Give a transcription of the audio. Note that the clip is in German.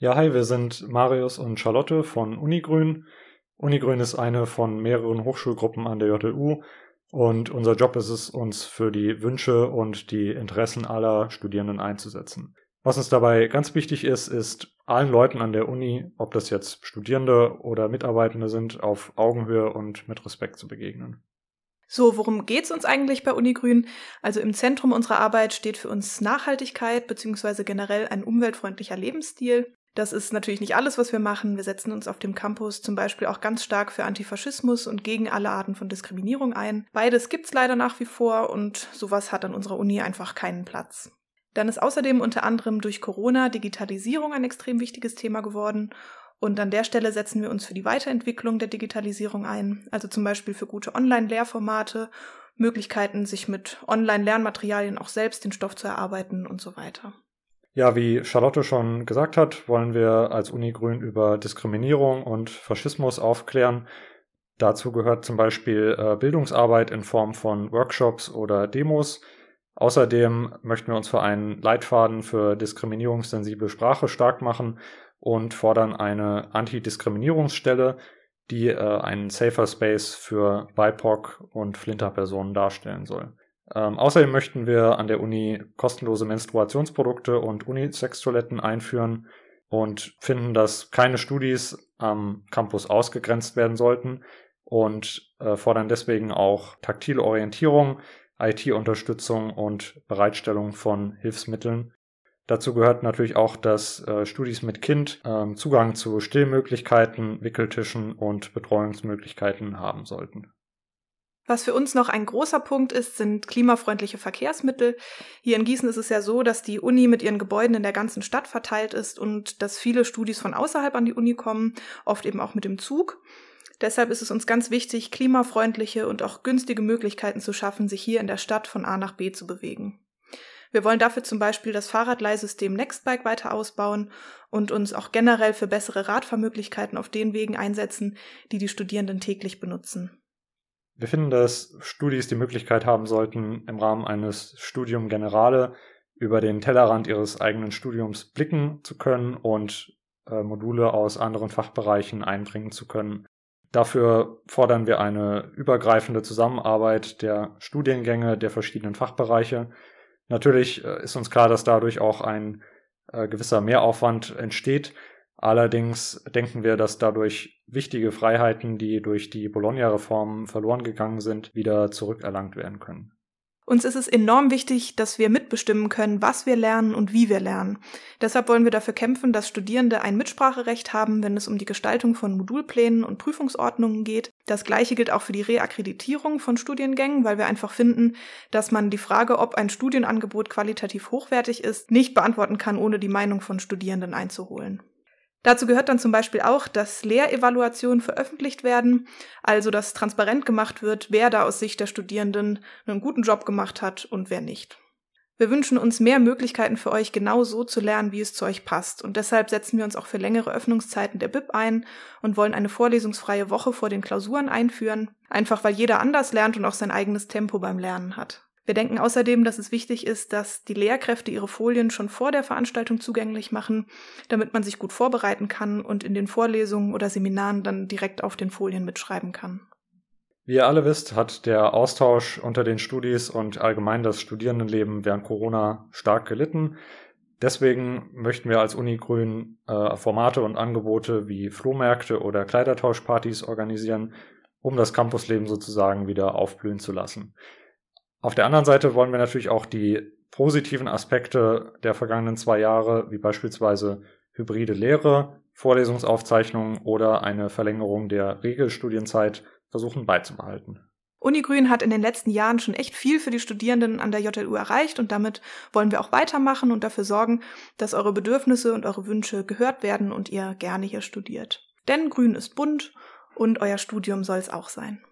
Ja, hi, wir sind Marius und Charlotte von Unigrün. Unigrün ist eine von mehreren Hochschulgruppen an der JLU und unser Job ist es, uns für die Wünsche und die Interessen aller Studierenden einzusetzen. Was uns dabei ganz wichtig ist, ist allen Leuten an der Uni, ob das jetzt Studierende oder Mitarbeitende sind, auf Augenhöhe und mit Respekt zu begegnen. So, worum geht's uns eigentlich bei Unigrün? Also im Zentrum unserer Arbeit steht für uns Nachhaltigkeit bzw. generell ein umweltfreundlicher Lebensstil. Das ist natürlich nicht alles, was wir machen. Wir setzen uns auf dem Campus zum Beispiel auch ganz stark für Antifaschismus und gegen alle Arten von Diskriminierung ein. Beides gibt's leider nach wie vor und sowas hat an unserer Uni einfach keinen Platz. Dann ist außerdem unter anderem durch Corona Digitalisierung ein extrem wichtiges Thema geworden. Und an der Stelle setzen wir uns für die Weiterentwicklung der Digitalisierung ein, also zum Beispiel für gute Online-Lehrformate, Möglichkeiten, sich mit Online-Lernmaterialien auch selbst den Stoff zu erarbeiten und so weiter. Ja, wie Charlotte schon gesagt hat, wollen wir als Uni Grün über Diskriminierung und Faschismus aufklären. Dazu gehört zum Beispiel äh, Bildungsarbeit in Form von Workshops oder Demos. Außerdem möchten wir uns für einen Leitfaden für diskriminierungssensible Sprache stark machen und fordern eine Antidiskriminierungsstelle, die äh, einen Safer Space für BIPOC und Flinterpersonen darstellen soll. Ähm, außerdem möchten wir an der Uni kostenlose Menstruationsprodukte und Unisex-Toiletten einführen und finden, dass keine Studis am Campus ausgegrenzt werden sollten und äh, fordern deswegen auch taktile Orientierung, IT-Unterstützung und Bereitstellung von Hilfsmitteln. Dazu gehört natürlich auch, dass äh, Studis mit Kind äh, Zugang zu Stillmöglichkeiten, Wickeltischen und Betreuungsmöglichkeiten haben sollten. Was für uns noch ein großer Punkt ist, sind klimafreundliche Verkehrsmittel. Hier in Gießen ist es ja so, dass die Uni mit ihren Gebäuden in der ganzen Stadt verteilt ist und dass viele Studis von außerhalb an die Uni kommen, oft eben auch mit dem Zug. Deshalb ist es uns ganz wichtig, klimafreundliche und auch günstige Möglichkeiten zu schaffen, sich hier in der Stadt von A nach B zu bewegen. Wir wollen dafür zum Beispiel das Fahrradleihsystem Nextbike weiter ausbauen und uns auch generell für bessere Radfahrmöglichkeiten auf den Wegen einsetzen, die die Studierenden täglich benutzen. Wir finden, dass Studis die Möglichkeit haben sollten, im Rahmen eines Studium Generale über den Tellerrand ihres eigenen Studiums blicken zu können und äh, Module aus anderen Fachbereichen einbringen zu können. Dafür fordern wir eine übergreifende Zusammenarbeit der Studiengänge der verschiedenen Fachbereiche. Natürlich äh, ist uns klar, dass dadurch auch ein äh, gewisser Mehraufwand entsteht, Allerdings denken wir, dass dadurch wichtige Freiheiten, die durch die Bologna-Reform verloren gegangen sind, wieder zurückerlangt werden können. Uns ist es enorm wichtig, dass wir mitbestimmen können, was wir lernen und wie wir lernen. Deshalb wollen wir dafür kämpfen, dass Studierende ein Mitspracherecht haben, wenn es um die Gestaltung von Modulplänen und Prüfungsordnungen geht. Das Gleiche gilt auch für die Reakkreditierung von Studiengängen, weil wir einfach finden, dass man die Frage, ob ein Studienangebot qualitativ hochwertig ist, nicht beantworten kann, ohne die Meinung von Studierenden einzuholen. Dazu gehört dann zum Beispiel auch, dass Lehrevaluationen veröffentlicht werden, also dass transparent gemacht wird, wer da aus Sicht der Studierenden einen guten Job gemacht hat und wer nicht. Wir wünschen uns mehr Möglichkeiten für euch, genau so zu lernen, wie es zu euch passt. Und deshalb setzen wir uns auch für längere Öffnungszeiten der BIP ein und wollen eine vorlesungsfreie Woche vor den Klausuren einführen. Einfach weil jeder anders lernt und auch sein eigenes Tempo beim Lernen hat. Wir denken außerdem, dass es wichtig ist, dass die Lehrkräfte ihre Folien schon vor der Veranstaltung zugänglich machen, damit man sich gut vorbereiten kann und in den Vorlesungen oder Seminaren dann direkt auf den Folien mitschreiben kann. Wie ihr alle wisst, hat der Austausch unter den Studis und allgemein das Studierendenleben während Corona stark gelitten. Deswegen möchten wir als Uni Grün äh, Formate und Angebote wie Flohmärkte oder Kleidertauschpartys organisieren, um das Campusleben sozusagen wieder aufblühen zu lassen. Auf der anderen Seite wollen wir natürlich auch die positiven Aspekte der vergangenen zwei Jahre, wie beispielsweise hybride Lehre, Vorlesungsaufzeichnungen oder eine Verlängerung der Regelstudienzeit versuchen beizubehalten. Unigrün hat in den letzten Jahren schon echt viel für die Studierenden an der JLU erreicht und damit wollen wir auch weitermachen und dafür sorgen, dass eure Bedürfnisse und eure Wünsche gehört werden und ihr gerne hier studiert. Denn Grün ist bunt und euer Studium soll es auch sein.